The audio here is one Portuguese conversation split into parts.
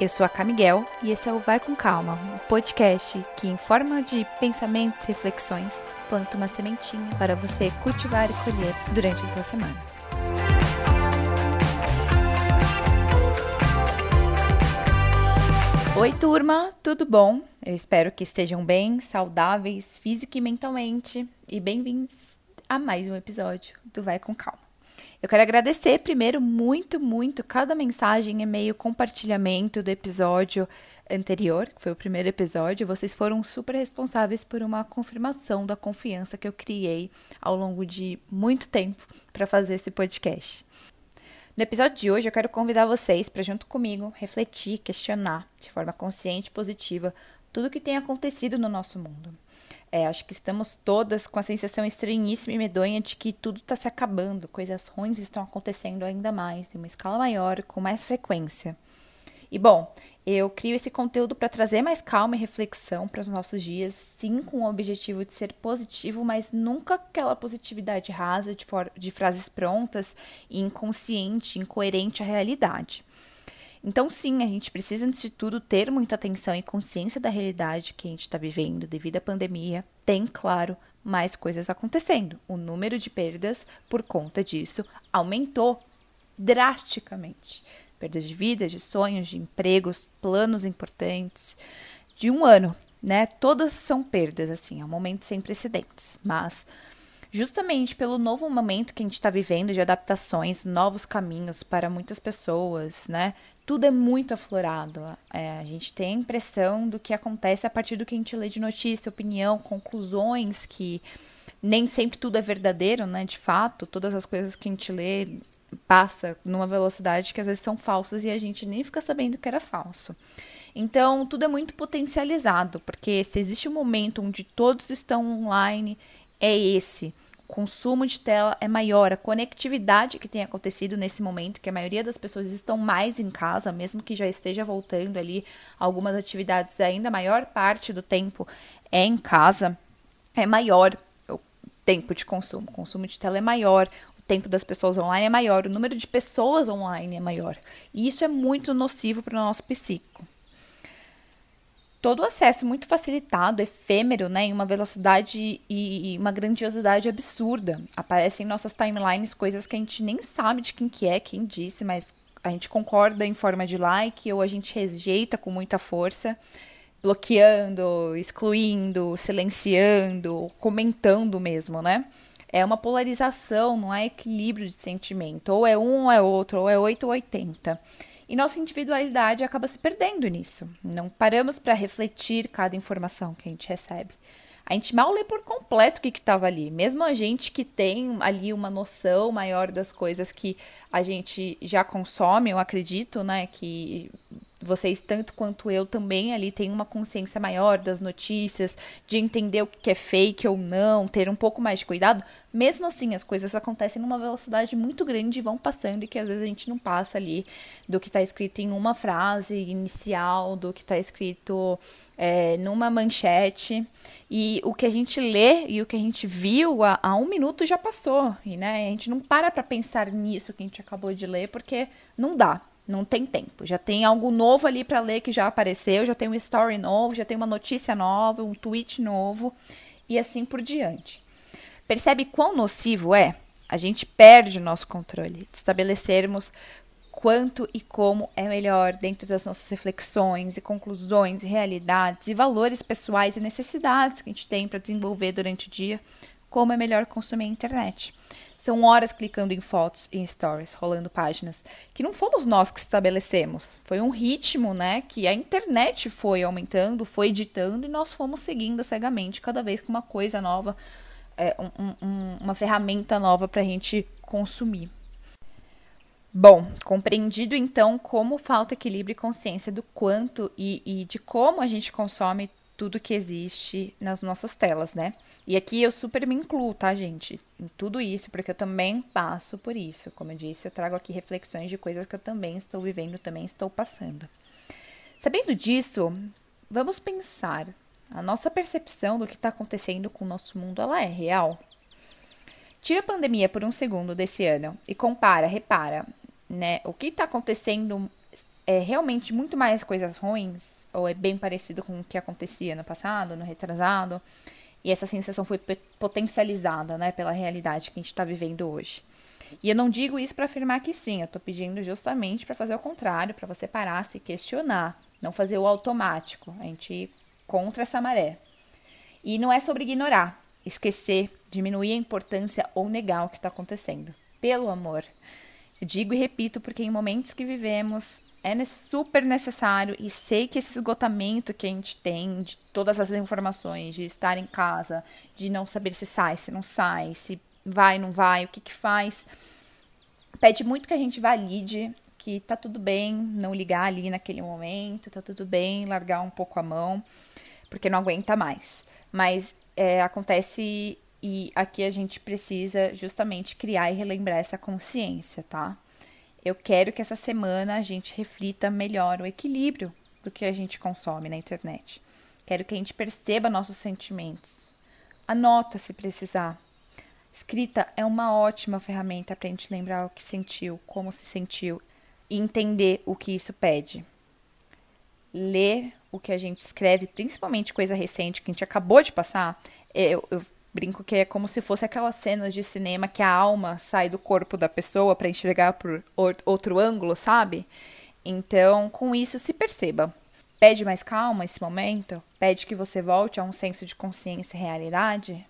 Eu sou a Camiguel e esse é o Vai com Calma, um podcast que, em forma de pensamentos e reflexões, planta uma sementinha para você cultivar e colher durante a sua semana. Oi, turma, tudo bom? Eu espero que estejam bem, saudáveis, física e mentalmente, e bem-vindos a mais um episódio do Vai com Calma. Eu quero agradecer primeiro muito, muito cada mensagem, e-mail, compartilhamento do episódio anterior, que foi o primeiro episódio. Vocês foram super responsáveis por uma confirmação da confiança que eu criei ao longo de muito tempo para fazer esse podcast. No episódio de hoje, eu quero convidar vocês para, junto comigo, refletir, questionar de forma consciente e positiva tudo o que tem acontecido no nosso mundo. É, acho que estamos todas com a sensação estranhíssima e medonha de que tudo está se acabando, coisas ruins estão acontecendo ainda mais, em uma escala maior, com mais frequência. E bom, eu crio esse conteúdo para trazer mais calma e reflexão para os nossos dias, sim, com o objetivo de ser positivo, mas nunca aquela positividade rasa de, de frases prontas e inconsciente, incoerente à realidade. Então, sim, a gente precisa, antes de tudo, ter muita atenção e consciência da realidade que a gente está vivendo devido à pandemia. Tem, claro, mais coisas acontecendo. O número de perdas por conta disso aumentou drasticamente. Perdas de vidas, de sonhos, de empregos, planos importantes. De um ano, né? Todas são perdas, assim, é um momento sem precedentes. Mas justamente pelo novo momento que a gente está vivendo de adaptações, novos caminhos para muitas pessoas, né? Tudo é muito aflorado. É, a gente tem a impressão do que acontece a partir do que a gente lê de notícia, opinião, conclusões, que nem sempre tudo é verdadeiro, né? De fato, todas as coisas que a gente lê passa numa velocidade que às vezes são falsas e a gente nem fica sabendo que era falso. Então, tudo é muito potencializado, porque se existe um momento onde todos estão online é esse. Consumo de tela é maior, a conectividade que tem acontecido nesse momento, que a maioria das pessoas estão mais em casa, mesmo que já esteja voltando ali algumas atividades, ainda a maior parte do tempo é em casa, é maior o tempo de consumo. O consumo de tela é maior, o tempo das pessoas online é maior, o número de pessoas online é maior. E isso é muito nocivo para o nosso psíquico todo o acesso muito facilitado, efêmero, né, em uma velocidade e, uma grandiosidade absurda. Aparecem em nossas timelines coisas que a gente nem sabe de quem que é, quem disse, mas a gente concorda em forma de like ou a gente rejeita com muita força, bloqueando, excluindo, silenciando, comentando mesmo, né? É uma polarização, não é equilíbrio de sentimento. Ou é um ou é outro, ou é 8 ou 80. E nossa individualidade acaba se perdendo nisso. Não paramos para refletir cada informação que a gente recebe. A gente mal lê por completo o que estava ali. Mesmo a gente que tem ali uma noção maior das coisas que a gente já consome, eu acredito, né? Que vocês, tanto quanto eu, também ali têm uma consciência maior das notícias, de entender o que é fake ou não, ter um pouco mais de cuidado. Mesmo assim, as coisas acontecem numa velocidade muito grande e vão passando, e que às vezes a gente não passa ali do que está escrito em uma frase inicial, do que está escrito é, numa manchete. E o que a gente lê e o que a gente viu há, há um minuto já passou. E né, a gente não para para pensar nisso que a gente acabou de ler, porque não dá. Não tem tempo. Já tem algo novo ali para ler que já apareceu, já tem um story novo, já tem uma notícia nova, um tweet novo e assim por diante. Percebe quão nocivo é? A gente perde o nosso controle de estabelecermos quanto e como é melhor dentro das nossas reflexões e conclusões realidades e valores pessoais e necessidades que a gente tem para desenvolver durante o dia, como é melhor consumir a internet. São horas clicando em fotos e stories, rolando páginas, que não fomos nós que estabelecemos. Foi um ritmo, né, que a internet foi aumentando, foi editando e nós fomos seguindo cegamente cada vez com uma coisa nova, é, um, um, uma ferramenta nova para a gente consumir. Bom, compreendido então como falta equilíbrio e consciência do quanto e, e de como a gente consome tudo que existe nas nossas telas, né? E aqui eu super me incluo, tá, gente? Em tudo isso, porque eu também passo por isso. Como eu disse, eu trago aqui reflexões de coisas que eu também estou vivendo, também estou passando. Sabendo disso, vamos pensar. A nossa percepção do que está acontecendo com o nosso mundo, ela é real? Tira a pandemia por um segundo desse ano e compara, repara, né? O que está acontecendo é realmente muito mais coisas ruins, ou é bem parecido com o que acontecia no passado, no retrasado, e essa sensação foi potencializada, né, pela realidade que a gente está vivendo hoje. E eu não digo isso para afirmar que sim, eu estou pedindo justamente para fazer o contrário, para você parar, se questionar, não fazer o automático, a gente ir contra essa maré. E não é sobre ignorar, esquecer, diminuir a importância ou negar o que está acontecendo. Pelo amor. Eu digo e repito porque em momentos que vivemos é super necessário e sei que esse esgotamento que a gente tem de todas as informações, de estar em casa, de não saber se sai, se não sai, se vai, não vai, o que que faz, pede muito que a gente valide que tá tudo bem não ligar ali naquele momento, tá tudo bem largar um pouco a mão, porque não aguenta mais. Mas é, acontece e aqui a gente precisa justamente criar e relembrar essa consciência, tá? Eu quero que essa semana a gente reflita melhor o equilíbrio do que a gente consome na internet. Quero que a gente perceba nossos sentimentos. Anota se precisar. Escrita é uma ótima ferramenta para a gente lembrar o que sentiu, como se sentiu e entender o que isso pede. Ler o que a gente escreve, principalmente coisa recente que a gente acabou de passar, eu, eu Brinco que é como se fosse aquelas cenas de cinema que a alma sai do corpo da pessoa para enxergar por outro ângulo, sabe? Então, com isso, se perceba. Pede mais calma esse momento? Pede que você volte a um senso de consciência e realidade?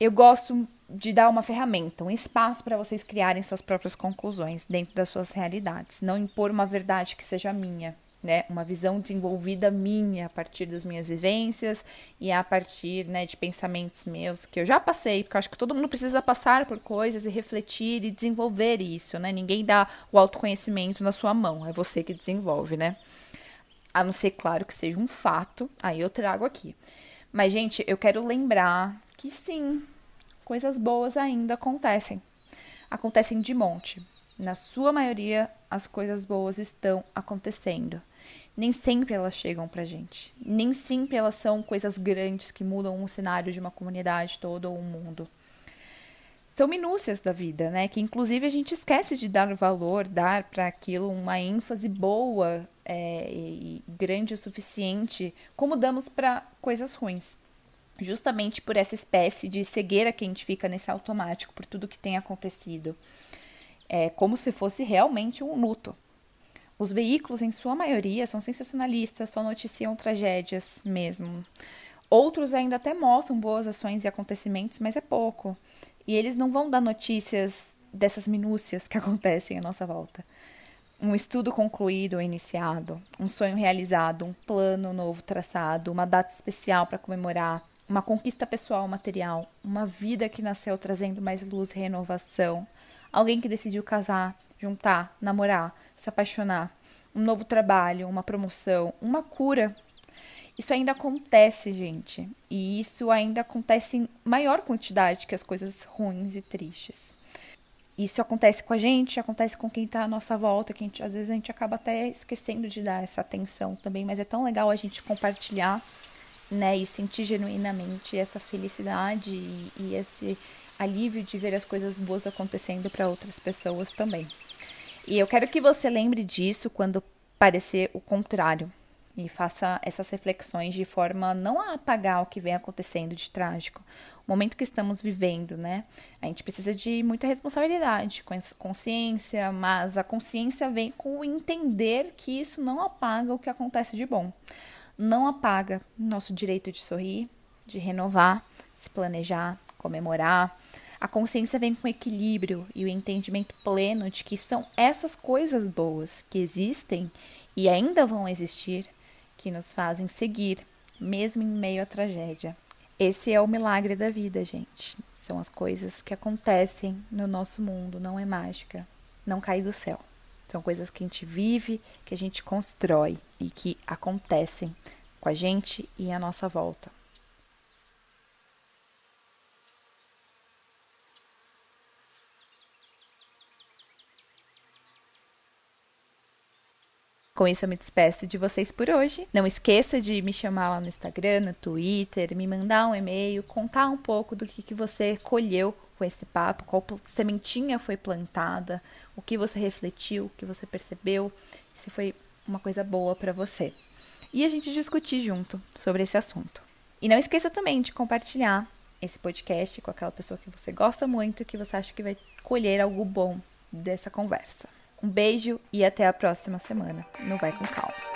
Eu gosto de dar uma ferramenta, um espaço para vocês criarem suas próprias conclusões dentro das suas realidades, não impor uma verdade que seja minha né, uma visão desenvolvida minha a partir das minhas vivências e a partir, né, de pensamentos meus que eu já passei, porque eu acho que todo mundo precisa passar por coisas e refletir e desenvolver isso, né? Ninguém dá o autoconhecimento na sua mão, é você que desenvolve, né? A não ser, claro, que seja um fato, aí eu trago aqui. Mas, gente, eu quero lembrar que sim, coisas boas ainda acontecem. Acontecem de monte. Na sua maioria, as coisas boas estão acontecendo nem sempre elas chegam pra gente. Nem sempre elas são coisas grandes que mudam o cenário de uma comunidade toda ou um mundo. São minúcias da vida, né? Que inclusive a gente esquece de dar valor, dar para aquilo uma ênfase boa é, e grande o suficiente, como damos para coisas ruins. Justamente por essa espécie de cegueira que a gente fica nesse automático, por tudo que tem acontecido. É como se fosse realmente um luto. Os veículos, em sua maioria, são sensacionalistas, só noticiam tragédias mesmo. Outros ainda até mostram boas ações e acontecimentos, mas é pouco. E eles não vão dar notícias dessas minúcias que acontecem à nossa volta. Um estudo concluído ou iniciado, um sonho realizado, um plano novo traçado, uma data especial para comemorar, uma conquista pessoal material, uma vida que nasceu trazendo mais luz e renovação, alguém que decidiu casar, juntar, namorar, se apaixonar, um novo trabalho, uma promoção, uma cura. Isso ainda acontece, gente. E isso ainda acontece em maior quantidade que as coisas ruins e tristes. Isso acontece com a gente, acontece com quem está à nossa volta, que gente, às vezes a gente acaba até esquecendo de dar essa atenção também, mas é tão legal a gente compartilhar, né, e sentir genuinamente essa felicidade e, e esse alívio de ver as coisas boas acontecendo para outras pessoas também. E eu quero que você lembre disso quando parecer o contrário e faça essas reflexões de forma não a apagar o que vem acontecendo de trágico, o momento que estamos vivendo, né? A gente precisa de muita responsabilidade, consciência, mas a consciência vem com entender que isso não apaga o que acontece de bom. Não apaga nosso direito de sorrir, de renovar, se planejar, comemorar, a consciência vem com equilíbrio e o entendimento pleno de que são essas coisas boas que existem e ainda vão existir que nos fazem seguir, mesmo em meio à tragédia. Esse é o milagre da vida, gente. São as coisas que acontecem no nosso mundo, não é mágica, não cai do céu. São coisas que a gente vive, que a gente constrói e que acontecem com a gente e à nossa volta. Com isso, eu me despeço de vocês por hoje. Não esqueça de me chamar lá no Instagram, no Twitter, me mandar um e-mail, contar um pouco do que, que você colheu com esse papo, qual sementinha foi plantada, o que você refletiu, o que você percebeu, se foi uma coisa boa para você. E a gente discutir junto sobre esse assunto. E não esqueça também de compartilhar esse podcast com aquela pessoa que você gosta muito e que você acha que vai colher algo bom dessa conversa. Um beijo e até a próxima semana. Não vai com calma.